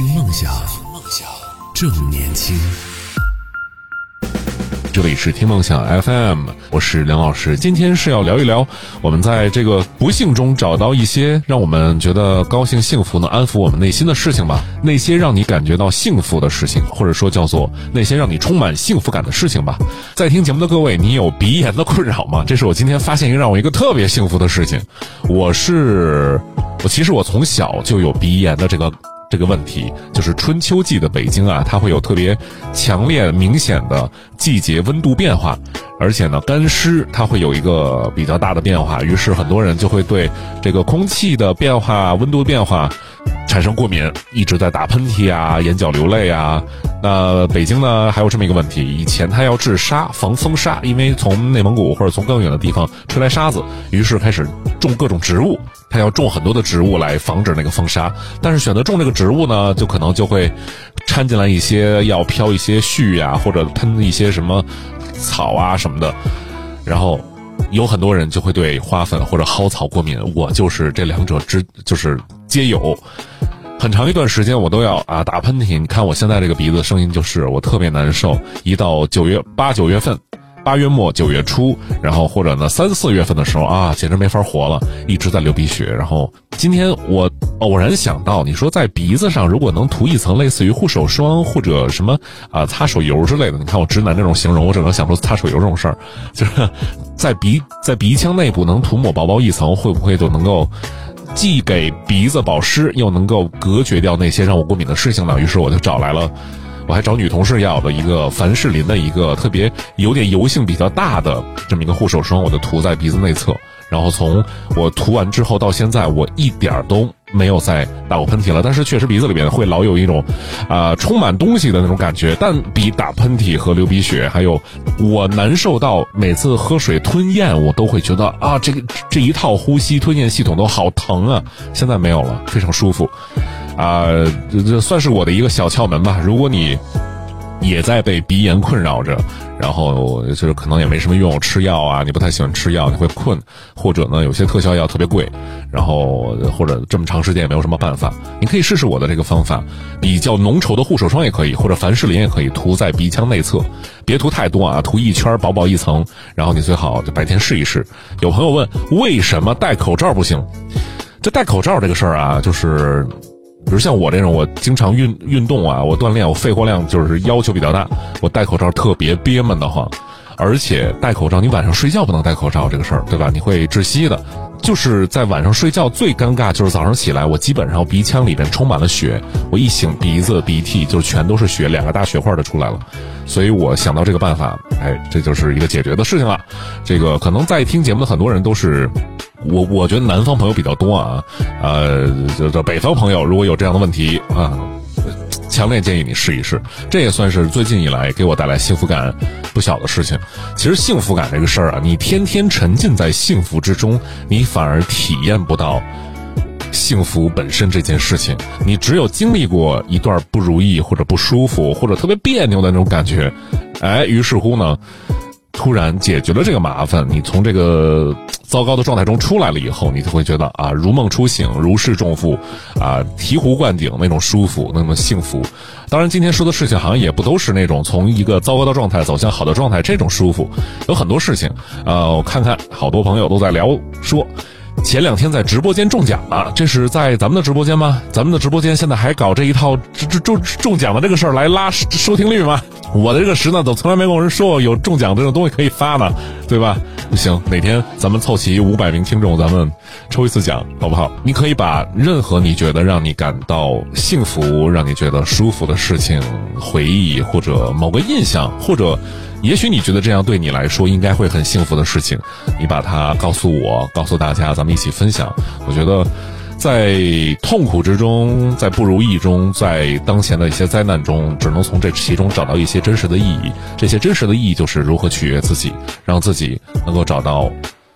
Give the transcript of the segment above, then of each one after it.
听梦想，听梦想正年轻。这里是听梦想 FM，我是梁老师。今天是要聊一聊我们在这个不幸中找到一些 让我们觉得高兴、幸福、能安抚我们内心的事情吧。那些让你感觉到幸福的事情，或者说叫做那些让你充满幸福感的事情吧。在听节目的各位，你有鼻炎的困扰吗？这是我今天发现一个让我一个特别幸福的事情。我是我，其实我从小就有鼻炎的这个。这个问题就是春秋季的北京啊，它会有特别强烈、明显的季节温度变化，而且呢，干湿它会有一个比较大的变化，于是很多人就会对这个空气的变化、温度变化产生过敏，一直在打喷嚏啊、眼角流泪啊。那北京呢，还有这么一个问题，以前它要治沙防风沙，因为从内蒙古或者从更远的地方吹来沙子，于是开始种各种植物。他要种很多的植物来防止那个风沙，但是选择种这个植物呢，就可能就会掺进来一些要飘一些絮呀，或者喷一些什么草啊什么的，然后有很多人就会对花粉或者蒿草过敏。我就是这两者之就是皆有，很长一段时间我都要啊打喷嚏。你看我现在这个鼻子声音就是我特别难受，一到九月八九月份。八月末九月初，然后或者呢三四月份的时候啊，简直没法活了，一直在流鼻血。然后今天我偶然想到，你说在鼻子上如果能涂一层类似于护手霜或者什么啊擦手油之类的，你看我直男这种形容，我只能想出擦手油这种事儿，就是在鼻在鼻腔内部能涂抹薄薄一层，会不会就能够既给鼻子保湿，又能够隔绝掉那些让我过敏的事情呢？于是我就找来了。我还找女同事要的一个凡士林的一个特别有点油性比较大的这么一个护手霜，我就涂在鼻子内侧。然后从我涂完之后到现在，我一点都没有再打过喷嚏了。但是确实鼻子里面会老有一种，啊，充满东西的那种感觉。但比打喷嚏和流鼻血，还有我难受到每次喝水吞咽，我都会觉得啊，这个这一套呼吸吞咽系统都好疼啊。现在没有了，非常舒服。啊，这这算是我的一个小窍门吧。如果你也在被鼻炎困扰着，然后就是可能也没什么用，吃药啊，你不太喜欢吃药，你会困，或者呢，有些特效药特别贵，然后或者这么长时间也没有什么办法，你可以试试我的这个方法，比较浓稠的护手霜也可以，或者凡士林也可以涂在鼻腔内侧，别涂太多啊，涂一圈薄薄一层，然后你最好就白天试一试。有朋友问为什么戴口罩不行？这戴口罩这个事儿啊，就是。比如像我这种，我经常运运动啊，我锻炼，我肺活量就是要求比较大，我戴口罩特别憋闷的慌，而且戴口罩，你晚上睡觉不能戴口罩这个事儿，对吧？你会窒息的。就是在晚上睡觉最尴尬，就是早上起来，我基本上鼻腔里边充满了血，我一醒鼻子鼻涕就全都是血，两个大血块就出来了。所以我想到这个办法，哎，这就是一个解决的事情了。这个可能在听节目的很多人都是。我我觉得南方朋友比较多啊，呃，就这北方朋友如果有这样的问题啊，强烈建议你试一试。这也算是最近以来给我带来幸福感不小的事情。其实幸福感这个事儿啊，你天天沉浸在幸福之中，你反而体验不到幸福本身这件事情。你只有经历过一段不如意或者不舒服或者特别别扭的那种感觉，哎，于是乎呢。突然解决了这个麻烦，你从这个糟糕的状态中出来了以后，你就会觉得啊，如梦初醒，如释重负，啊，醍醐灌顶那种舒服，那么幸福。当然，今天说的事情好像也不都是那种从一个糟糕的状态走向好的状态这种舒服，有很多事情。呃，我看看，好多朋友都在聊说。前两天在直播间中奖了，这是在咱们的直播间吗？咱们的直播间现在还搞这一套中中中奖的这个事儿来拉收听率吗？我的这个时呢，都从来没跟人说过有中奖这种东西可以发呢，对吧？行，哪天咱们凑齐五百名听众，咱们抽一次奖，好不好？你可以把任何你觉得让你感到幸福、让你觉得舒服的事情、回忆或者某个印象，或者。也许你觉得这样对你来说应该会很幸福的事情，你把它告诉我，告诉大家，咱们一起分享。我觉得，在痛苦之中，在不如意中，在当前的一些灾难中，只能从这其中找到一些真实的意义。这些真实的意义就是如何取悦自己，让自己能够找到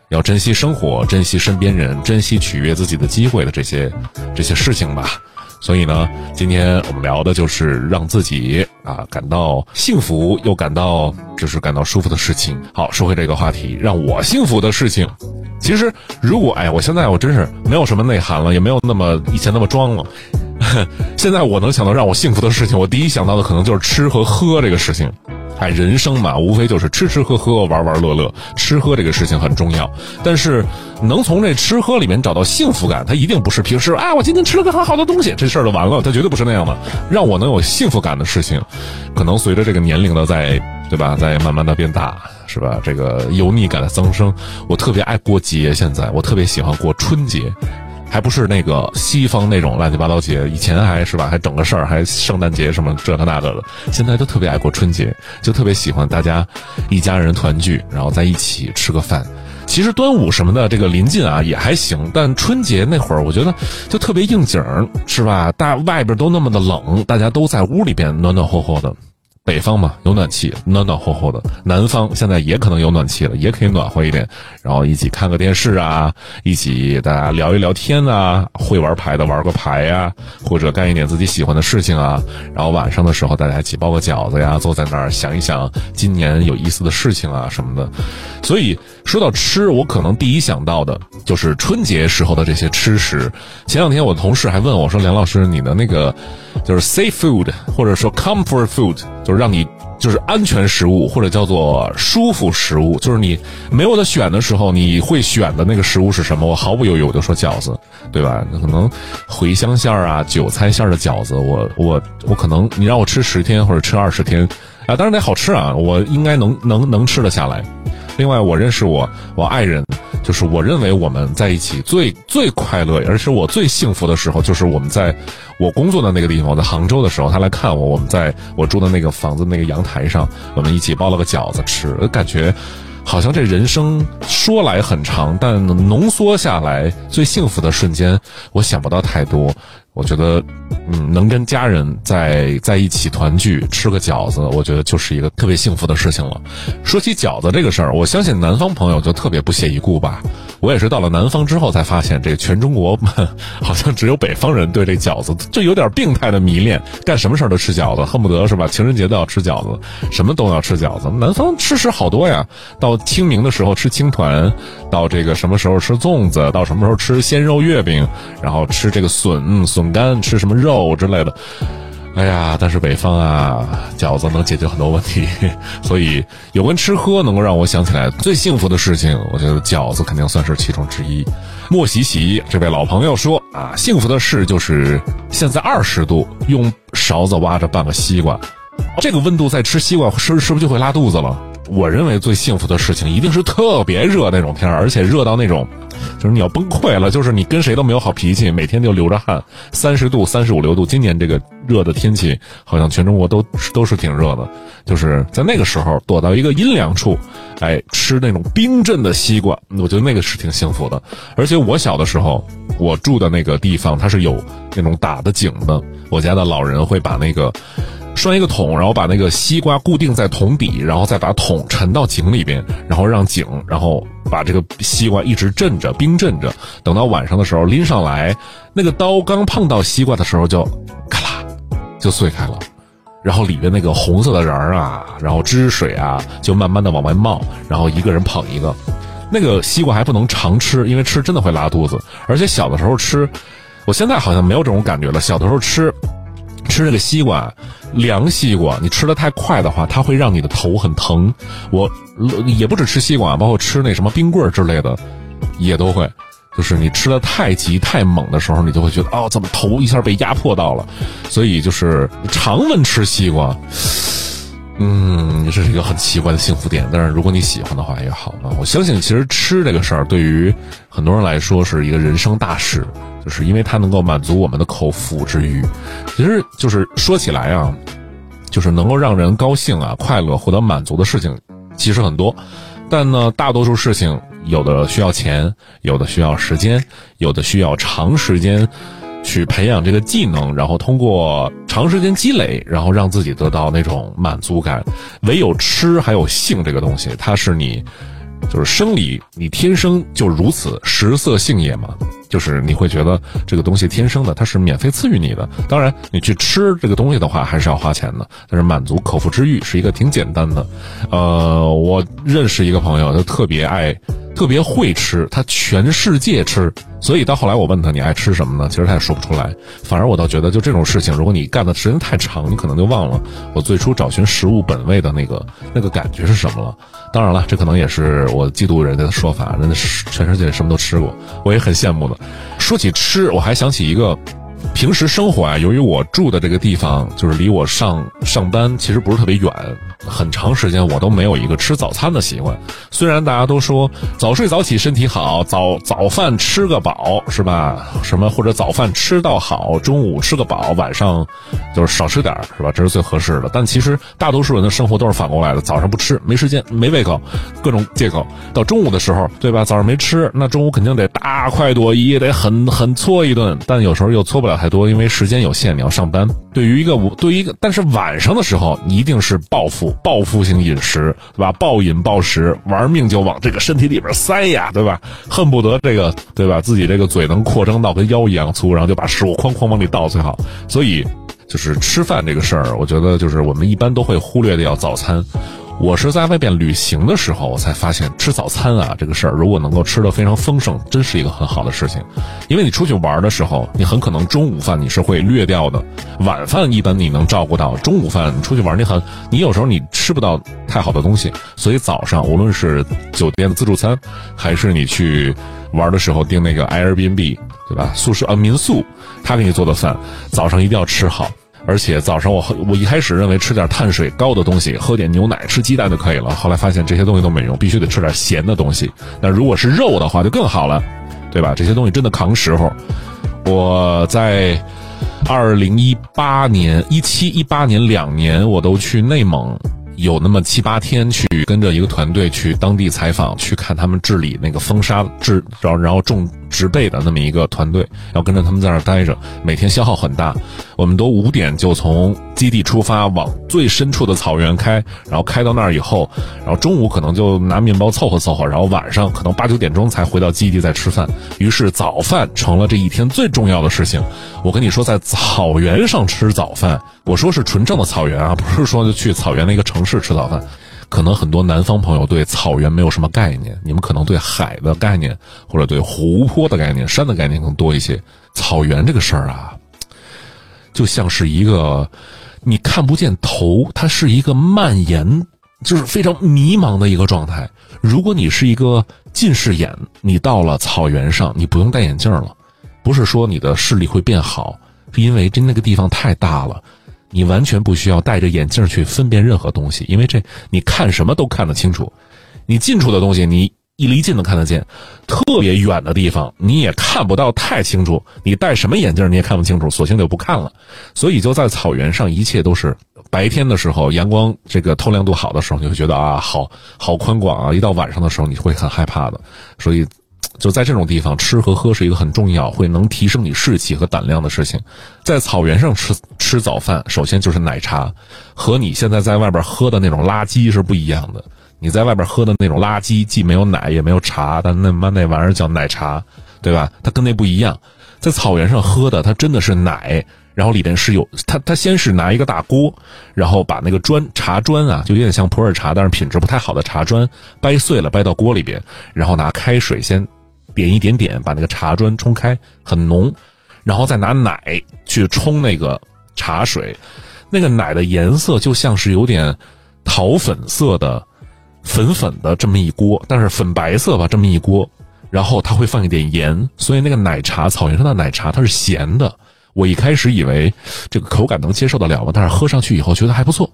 要珍惜生活、珍惜身边人、珍惜取悦自己的机会的这些这些事情吧。所以呢，今天我们聊的就是让自己啊感到幸福又感到就是感到舒服的事情。好，说回这个话题，让我幸福的事情。其实，如果哎，我现在我真是没有什么内涵了，也没有那么以前那么装了。现在我能想到让我幸福的事情，我第一想到的可能就是吃和喝这个事情。哎，人生嘛，无非就是吃吃喝喝、玩玩乐乐。吃喝这个事情很重要，但是能从这吃喝里面找到幸福感，它一定不是平时啊，我今天吃了个很好的东西，这事儿就完了。它绝对不是那样的。让我能有幸福感的事情，可能随着这个年龄的在，对吧，在慢慢的变大，是吧？这个油腻感的增生，我特别爱过节。现在我特别喜欢过春节。还不是那个西方那种乱七八糟节，以前还是吧，还整个事儿，还圣诞节什么这个那个的。现在都特别爱过春节，就特别喜欢大家一家人团聚，然后在一起吃个饭。其实端午什么的这个临近啊也还行，但春节那会儿我觉得就特别应景儿，是吧？大外边都那么的冷，大家都在屋里边暖暖和和的。北方嘛有暖气，暖暖和和的；南方现在也可能有暖气了，也可以暖和一点。然后一起看个电视啊，一起大家聊一聊天啊，会玩牌的玩个牌呀，或者干一点自己喜欢的事情啊。然后晚上的时候大家一起包个饺子呀，坐在那儿想一想今年有意思的事情啊什么的。所以说到吃，我可能第一想到的就是春节时候的这些吃食。前两天我同事还问我说：“梁老师，你的那个就是 safe food 或者说 comfort food，就是。”让你就是安全食物，或者叫做舒服食物，就是你没有的选的时候，你会选的那个食物是什么？我毫不犹豫我就说饺子，对吧？可能茴香馅儿啊、韭菜馅儿的饺子，我我我可能你让我吃十天或者吃二十天啊，当然得好吃啊，我应该能能能吃得下来。另外，我认识我我爱人。就是我认为我们在一起最最快乐，而且我最幸福的时候，就是我们在我工作的那个地方，在杭州的时候，他来看我，我们在我住的那个房子那个阳台上，我们一起包了个饺子吃，感觉好像这人生说来很长，但浓缩下来最幸福的瞬间，我想不到太多。我觉得，嗯，能跟家人在在一起团聚吃个饺子，我觉得就是一个特别幸福的事情了。说起饺子这个事儿，我相信南方朋友就特别不屑一顾吧。我也是到了南方之后才发现，这个全中国好像只有北方人对这饺子就有点病态的迷恋，干什么事儿都吃饺子，恨不得是吧？情人节都要吃饺子，什么都要吃饺子。南方吃食好多呀，到清明的时候吃青团，到这个什么时候吃粽子，到什么时候吃鲜肉月饼，然后吃这个笋笋。干吃什么肉之类的，哎呀！但是北方啊，饺子能解决很多问题，所以有关吃喝能够让我想起来最幸福的事情，我觉得饺子肯定算是其中之一。莫喜喜这位老朋友说啊，幸福的事就是现在二十度，用勺子挖着半个西瓜，这个温度再吃西瓜是是不是就会拉肚子了？我认为最幸福的事情一定是特别热那种天而且热到那种。就是你要崩溃了，就是你跟谁都没有好脾气，每天就流着汗，三十度、三十五六度。今年这个热的天气，好像全中国都都是挺热的。就是在那个时候躲到一个阴凉处，哎，吃那种冰镇的西瓜，我觉得那个是挺幸福的。而且我小的时候，我住的那个地方它是有那种打的井的，我家的老人会把那个。拴一个桶，然后把那个西瓜固定在桶底，然后再把桶沉到井里边，然后让井，然后把这个西瓜一直镇着，冰镇着。等到晚上的时候拎上来，那个刀刚碰到西瓜的时候就咔啦就碎开了，然后里边那个红色的瓤儿啊，然后汁水啊，就慢慢的往外冒，然后一个人捧一个。那个西瓜还不能常吃，因为吃真的会拉肚子。而且小的时候吃，我现在好像没有这种感觉了。小的时候吃。吃这个西瓜，凉西瓜，你吃的太快的话，它会让你的头很疼。我也不止吃西瓜，包括吃那什么冰棍之类的，也都会。就是你吃的太急太猛的时候，你就会觉得哦，怎么头一下被压迫到了。所以就是常温吃西瓜，嗯，这是一个很奇怪的幸福点。但是如果你喜欢的话也好啊。我相信其实吃这个事儿对于很多人来说是一个人生大事。就是因为它能够满足我们的口腹之欲，其实就是说起来啊，就是能够让人高兴啊、快乐、获得满足的事情，其实很多，但呢，大多数事情有的需要钱，有的需要时间，有的需要长时间去培养这个技能，然后通过长时间积累，然后让自己得到那种满足感。唯有吃还有性这个东西，它是你。就是生理，你天生就如此，食色性也嘛。就是你会觉得这个东西天生的，它是免费赐予你的。当然，你去吃这个东西的话，还是要花钱的。但是满足口腹之欲是一个挺简单的。呃，我认识一个朋友，他特别爱特别会吃，他全世界吃，所以到后来我问他你爱吃什么呢？其实他也说不出来。反而我倒觉得，就这种事情，如果你干的时间太长，你可能就忘了我最初找寻食物本味的那个那个感觉是什么了。当然了，这可能也是我嫉妒人家的说法，人家全世界什么都吃过，我也很羡慕的。说起吃，我还想起一个。平时生活啊，由于我住的这个地方就是离我上上班其实不是特别远，很长时间我都没有一个吃早餐的习惯。虽然大家都说早睡早起身体好，早早饭吃个饱是吧？什么或者早饭吃到好，中午吃个饱，晚上就是少吃点是吧？这是最合适的。但其实大多数人的生活都是反过来的，早上不吃没时间没胃口，各种借口。到中午的时候，对吧？早上没吃，那中午肯定得大快朵颐，得很很搓一顿，但有时候又搓不了。太多，因为时间有限，你要上班。对于一个对于一个，但是晚上的时候，你一定是报复，报复性饮食，对吧？暴饮暴食，玩命就往这个身体里边塞呀，对吧？恨不得这个，对吧？自己这个嘴能扩张到跟腰一样粗，然后就把食物哐哐往里倒最好。所以，就是吃饭这个事儿，我觉得就是我们一般都会忽略掉早餐。我是在外边旅行的时候，我才发现吃早餐啊这个事儿，如果能够吃得非常丰盛，真是一个很好的事情。因为你出去玩的时候，你很可能中午饭你是会略掉的，晚饭一般你能照顾到，中午饭出去玩你很，你有时候你吃不到太好的东西，所以早上无论是酒店的自助餐，还是你去玩的时候订那个 Airbnb，对吧？宿舍啊民宿，他给你做的饭，早上一定要吃好。而且早上我喝我一开始认为吃点碳水高的东西，喝点牛奶、吃鸡蛋就可以了。后来发现这些东西都没用，必须得吃点咸的东西。那如果是肉的话，就更好了，对吧？这些东西真的扛时候。我在二零一八年、一七、一八年两年，我都去内蒙。有那么七八天去跟着一个团队去当地采访，去看他们治理那个风沙治，然后然后种植被的那么一个团队，要跟着他们在那儿待着，每天消耗很大。我们都五点就从基地出发，往最深处的草原开，然后开到那儿以后，然后中午可能就拿面包凑合凑合，然后晚上可能八九点钟才回到基地再吃饭。于是早饭成了这一天最重要的事情。我跟你说，在草原上吃早饭，我说是纯正的草原啊，不是说就去草原的一个城市吃早饭。可能很多南方朋友对草原没有什么概念，你们可能对海的概念或者对湖泊的概念、山的概念更多一些。草原这个事儿啊，就像是一个你看不见头，它是一个蔓延，就是非常迷茫的一个状态。如果你是一个近视眼，你到了草原上，你不用戴眼镜了。不是说你的视力会变好，是因为这那个地方太大了，你完全不需要戴着眼镜去分辨任何东西，因为这你看什么都看得清楚。你近处的东西你一离近都看得见，特别远的地方你也看不到太清楚。你戴什么眼镜你也看不清楚，索性就不看了。所以就在草原上，一切都是白天的时候，阳光这个透亮度好的时候，你会觉得啊，好好宽广啊。一到晚上的时候，你会很害怕的。所以。就在这种地方，吃和喝是一个很重要，会能提升你士气和胆量的事情。在草原上吃吃早饭，首先就是奶茶，和你现在在外边喝的那种垃圾是不一样的。你在外边喝的那种垃圾，既没有奶也没有茶，但那妈那玩意儿叫奶茶，对吧？它跟那不一样。在草原上喝的，它真的是奶，然后里边是有它，它先是拿一个大锅，然后把那个砖茶砖啊，就有点像普洱茶，但是品质不太好的茶砖掰碎了，掰到锅里边，然后拿开水先。点一点点，把那个茶砖冲开，很浓，然后再拿奶去冲那个茶水，那个奶的颜色就像是有点桃粉色的，粉粉的这么一锅，但是粉白色吧，这么一锅，然后它会放一点盐，所以那个奶茶，草原上的奶茶它是咸的。我一开始以为这个口感能接受得了吧，但是喝上去以后觉得还不错，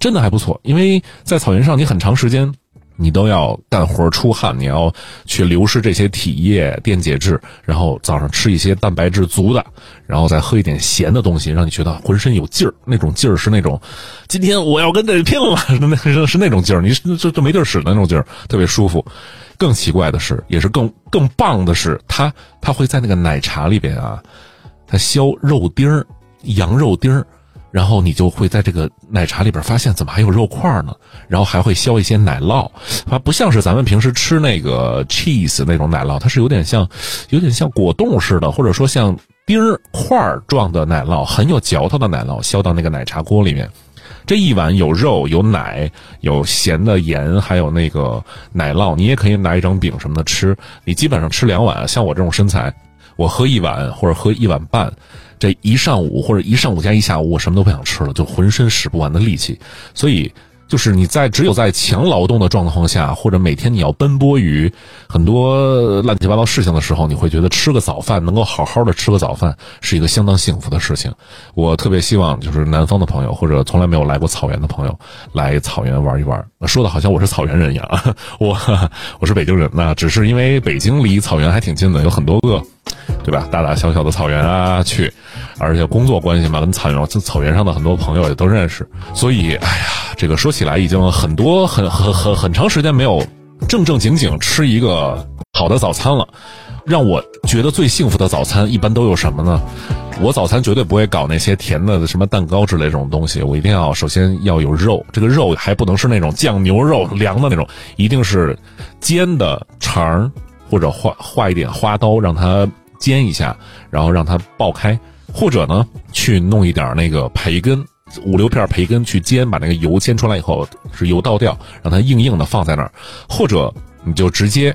真的还不错，因为在草原上你很长时间。你都要干活出汗，你要去流失这些体液、电解质，然后早上吃一些蛋白质足的，然后再喝一点咸的东西，让你觉得浑身有劲儿。那种劲儿是那种，今天我要跟这拼了，那是是那种劲儿，你就就没地儿使的那种劲儿，特别舒服。更奇怪的是，也是更更棒的是，它它会在那个奶茶里边啊，它削肉丁儿、羊肉丁儿。然后你就会在这个奶茶里边发现怎么还有肉块呢？然后还会削一些奶酪，它不像是咱们平时吃那个 cheese 那种奶酪，它是有点像，有点像果冻似的，或者说像丁块状的奶酪，很有嚼头的奶酪，削到那个奶茶锅里面，这一碗有肉、有奶、有咸的盐，还有那个奶酪，你也可以拿一张饼什么的吃。你基本上吃两碗，像我这种身材，我喝一碗或者喝一碗半，这一上午或者一上午加一下午，我什么都不想吃了，就浑身使不完的力气，所以。就是你在只有在强劳动的状况下，或者每天你要奔波于很多乱七八糟事情的时候，你会觉得吃个早饭能够好好的吃个早饭是一个相当幸福的事情。我特别希望就是南方的朋友或者从来没有来过草原的朋友来草原玩一玩。说的好像我是草原人一样，我我是北京人，那只是因为北京离草原还挺近的，有很多个。对吧？大大小小的草原啊，去，而且工作关系嘛，跟草原、草原上的很多朋友也都认识。所以，哎呀，这个说起来已经很多、很、很、很、很长时间没有正正经经吃一个好的早餐了。让我觉得最幸福的早餐一般都有什么呢？我早餐绝对不会搞那些甜的什么蛋糕之类这种东西，我一定要首先要有肉，这个肉还不能是那种酱牛肉凉的那种，一定是煎的肠儿或者画画一点花刀让它。煎一下，然后让它爆开，或者呢，去弄一点那个培根，五六片培根去煎，把那个油煎出来以后，是油倒掉，让它硬硬的放在那儿，或者你就直接，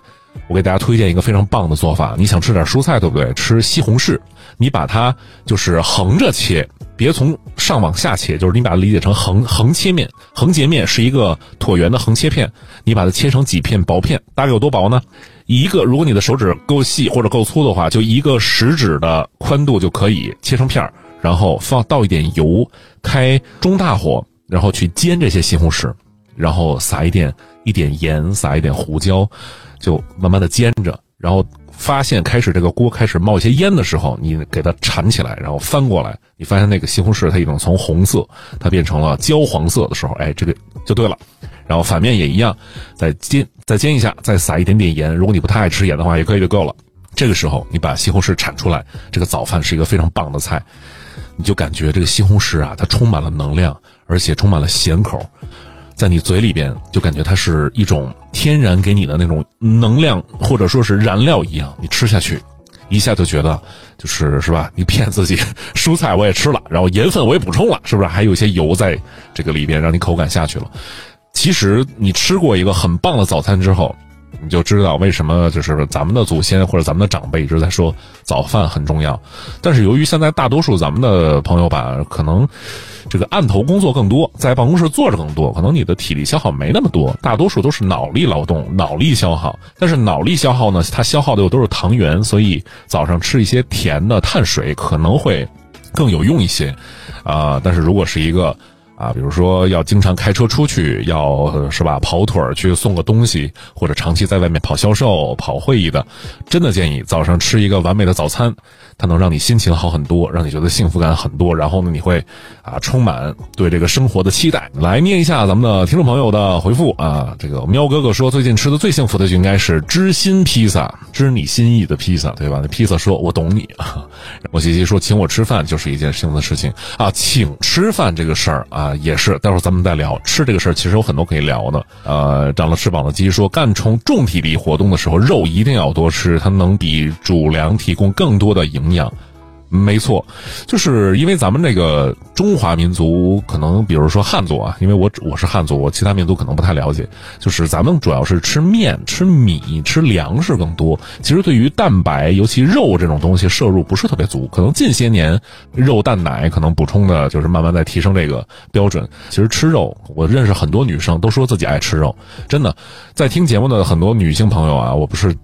我给大家推荐一个非常棒的做法，你想吃点蔬菜对不对？吃西红柿，你把它就是横着切。别从上往下切，就是你把它理解成横横切面，横截面是一个椭圆的横切片，你把它切成几片薄片，大概有多薄呢？一个，如果你的手指够细或者够粗的话，就一个食指的宽度就可以切成片儿，然后放倒一点油，开中大火，然后去煎这些西红柿，然后撒一点一点盐，撒一点胡椒，就慢慢的煎着，然后。发现开始这个锅开始冒一些烟的时候，你给它铲起来，然后翻过来，你发现那个西红柿它已经从红色它变成了焦黄色的时候，哎，这个就对了。然后反面也一样，再煎再煎一下，再撒一点点盐。如果你不太爱吃盐的话，也可以就够了。这个时候你把西红柿铲出来，这个早饭是一个非常棒的菜。你就感觉这个西红柿啊，它充满了能量，而且充满了咸口。在你嘴里边，就感觉它是一种天然给你的那种能量，或者说是燃料一样。你吃下去，一下就觉得就是是吧？你骗自己，蔬菜我也吃了，然后盐分我也补充了，是不是？还有一些油在这个里边，让你口感下去了。其实你吃过一个很棒的早餐之后。你就知道为什么就是咱们的祖先或者咱们的长辈一直在说早饭很重要，但是由于现在大多数咱们的朋友吧，可能这个案头工作更多，在办公室坐着更多，可能你的体力消耗没那么多，大多数都是脑力劳动、脑力消耗。但是脑力消耗呢，它消耗的又都是糖原，所以早上吃一些甜的碳水可能会更有用一些，啊，但是如果是一个。啊，比如说要经常开车出去，要是吧跑腿儿去送个东西，或者长期在外面跑销售、跑会议的，真的建议早上吃一个完美的早餐，它能让你心情好很多，让你觉得幸福感很多，然后呢，你会啊充满对这个生活的期待。来念一下咱们的听众朋友的回复啊，这个喵哥哥说最近吃的最幸福的就应该是知心披萨，知你心意的披萨，对吧？那披萨说我懂你。我西西说请我吃饭就是一件幸福的事情啊，请吃饭这个事儿啊。啊，也是，待会儿咱们再聊吃这个事儿，其实有很多可以聊的。呃，长了翅膀的鸡说，干重重体力活动的时候，肉一定要多吃，它能比主粮提供更多的营养。没错，就是因为咱们这个中华民族，可能比如说汉族啊，因为我我是汉族，我其他民族可能不太了解。就是咱们主要是吃面、吃米、吃粮食更多。其实对于蛋白，尤其肉这种东西摄入不是特别足。可能近些年肉蛋奶可能补充的，就是慢慢在提升这个标准。其实吃肉，我认识很多女生都说自己爱吃肉，真的，在听节目的很多女性朋友啊，我不是。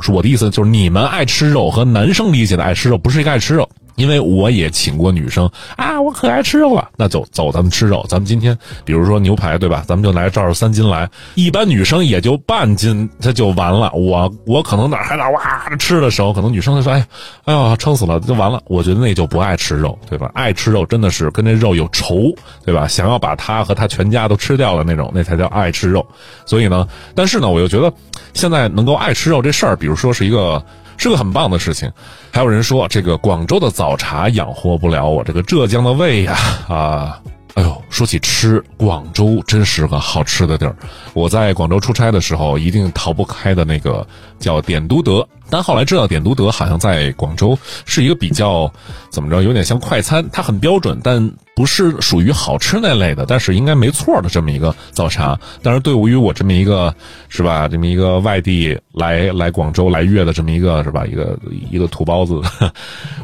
是我的意思，就是你们爱吃肉和男生理解的爱吃肉不是一个爱吃肉。因为我也请过女生啊，我可爱吃肉了，那就走，咱们吃肉。咱们今天比如说牛排，对吧？咱们就来照着三斤来。一般女生也就半斤，它就完了。我我可能哪还哪哇吃的时候，可能女生就说：“哎，哎呀，撑死了，就完了。”我觉得那就不爱吃肉，对吧？爱吃肉真的是跟这肉有仇，对吧？想要把她和他全家都吃掉的那种，那才叫爱吃肉。所以呢，但是呢，我又觉得现在能够爱吃肉这事儿，比如说是一个。是个很棒的事情，还有人说这个广州的早茶养活不了我这个浙江的胃呀啊！哎呦，说起吃，广州真是个好吃的地儿。我在广州出差的时候，一定逃不开的那个叫点都德。但后来知道点都德好像在广州是一个比较怎么着，有点像快餐，它很标准，但不是属于好吃那类的，但是应该没错的这么一个早茶。但是对于我这么一个是吧，这么一个外地来来广州来粤的这么一个是吧，一个一个土包子，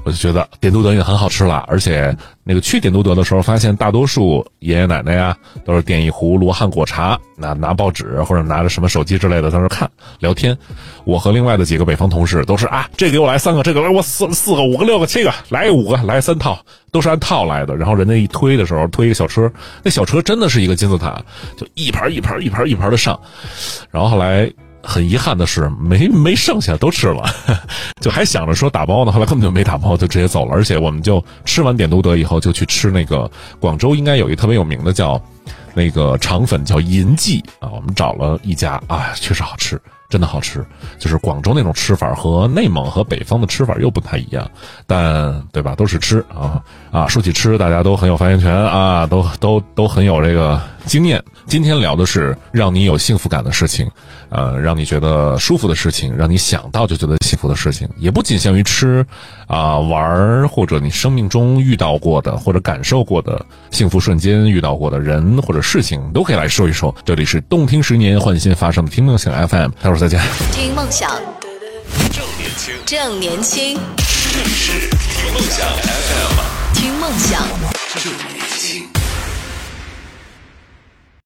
我就觉得点都德也很好吃了。而且那个去点都德的时候，发现大多数爷爷奶奶呀，都是点一壶罗汉果茶，拿拿报纸或者拿着什么手机之类的在那看聊天。我和另外的几个北方同同事都是啊，这给我来三个，这个来我四四个、五个、六个、七个，来五个，来三套，都是按套来的。然后人家一推的时候，推一个小车，那小车真的是一个金字塔，就一盘一盘一盘一盘的上。然后后来很遗憾的是，没没剩下，都吃了，就还想着说打包呢，后来根本就没打包，就直接走了。而且我们就吃完点都德以后，就去吃那个广州应该有一特别有名的叫那个肠粉，叫银记啊。我们找了一家啊，确实好吃。真的好吃，就是广州那种吃法和内蒙和北方的吃法又不太一样，但对吧？都是吃啊啊！说起吃，大家都很有发言权啊，都都都很有这个经验。今天聊的是让你有幸福感的事情，呃，让你觉得舒服的事情，让你想到就觉得幸福的事情，也不仅限于吃啊玩儿，或者你生命中遇到过的或者感受过的幸福瞬间，遇到过的人或者事情，都可以来说一说。这里是动听十年换新发生的听梦想 FM，待会儿再见。听梦想，正年轻，正年轻，这里是听梦想 FM，听梦想。正年